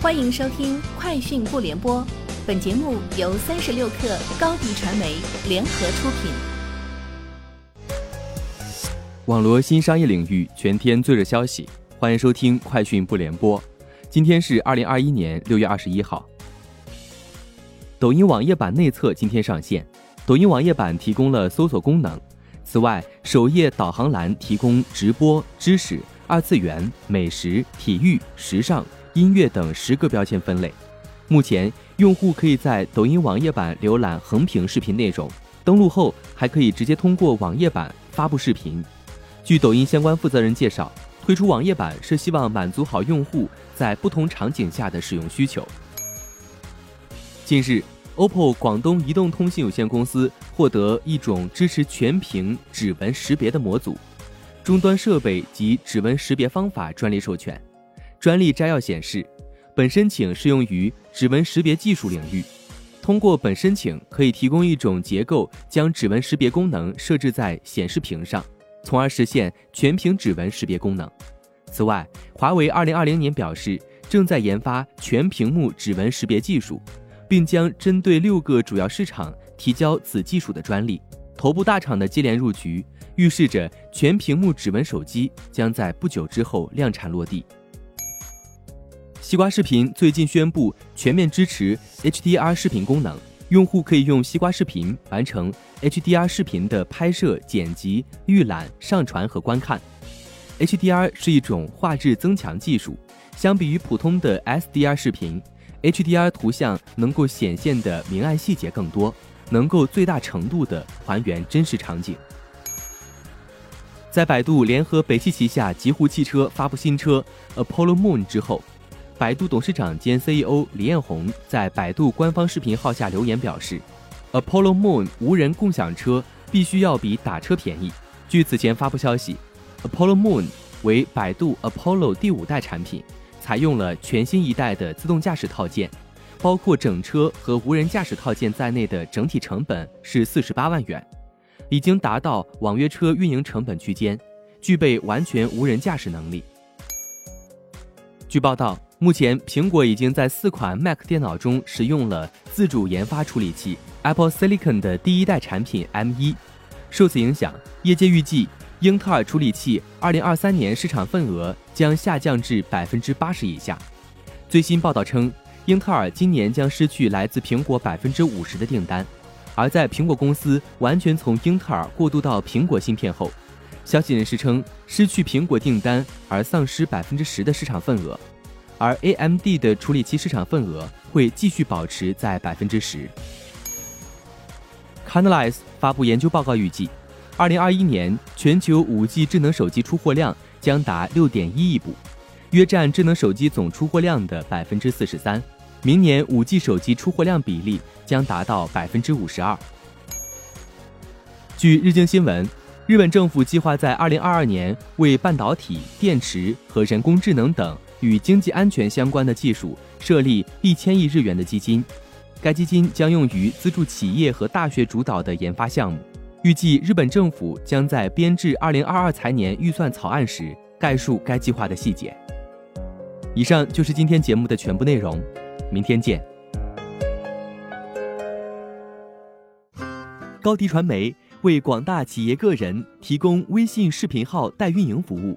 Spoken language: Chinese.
欢迎收听《快讯不联播》，本节目由三十六克高低传媒联合出品。网罗新商业领域全天最热消息，欢迎收听《快讯不联播》。今天是二零二一年六月二十一号。抖音网页版内测今天上线，抖音网页版提供了搜索功能。此外，首页导航栏提供直播、知识、二次元、美食、体育、时尚。音乐等十个标签分类。目前，用户可以在抖音网页版浏览横屏视频内容，登录后还可以直接通过网页版发布视频。据抖音相关负责人介绍，推出网页版是希望满足好用户在不同场景下的使用需求。近日，OPPO 广东移动通信有限公司获得一种支持全屏指纹识别的模组，终端设备及指纹识别方法专利授权。专利摘要显示，本申请适用于指纹识别技术领域。通过本申请，可以提供一种结构，将指纹识别功能设置在显示屏上，从而实现全屏指纹识别功能。此外，华为2020年表示，正在研发全屏幕指纹识别技术，并将针对六个主要市场提交此技术的专利。头部大厂的接连入局，预示着全屏幕指纹手机将在不久之后量产落地。西瓜视频最近宣布全面支持 HDR 视频功能，用户可以用西瓜视频完成 HDR 视频的拍摄、剪辑、预览、上传和观看。HDR 是一种画质增强技术，相比于普通的 SDR 视频，HDR 图像能够显现的明暗细节更多，能够最大程度的还原真实场景。在百度联合北汽旗下极狐汽车发布新车 Apollo Moon 之后。百度董事长兼 CEO 李彦宏在百度官方视频号下留言表示：“Apollo Moon 无人共享车必须要比打车便宜。”据此前发布消息，Apollo Moon 为百度 Apollo 第五代产品，采用了全新一代的自动驾驶套件，包括整车和无人驾驶套件在内的整体成本是四十八万元，已经达到网约车运营成本区间，具备完全无人驾驶能力。据报道。目前，苹果已经在四款 Mac 电脑中使用了自主研发处理器 Apple Silicon 的第一代产品 M1。受此影响，业界预计英特尔处理器2023年市场份额将下降至百分之八十以下。最新报道称，英特尔今年将失去来自苹果百分之五十的订单。而在苹果公司完全从英特尔过渡到苹果芯片后，消息人士称，失去苹果订单而丧失百分之十的市场份额。而 AMD 的处理器市场份额会继续保持在百分之十。Canalys 发布研究报告，预计，二零二一年全球五 G 智能手机出货量将达六点一亿部，约占智能手机总出货量的百分之四十三。明年五 G 手机出货量比例将达到百分之五十二。据日经新闻，日本政府计划在二零二二年为半导体、电池和人工智能等。与经济安全相关的技术设立一千亿日元的基金，该基金将用于资助企业和大学主导的研发项目。预计日本政府将在编制二零二二财年预算草案时概述该计划的细节。以上就是今天节目的全部内容，明天见。高迪传媒为广大企业个人提供微信视频号代运营服务。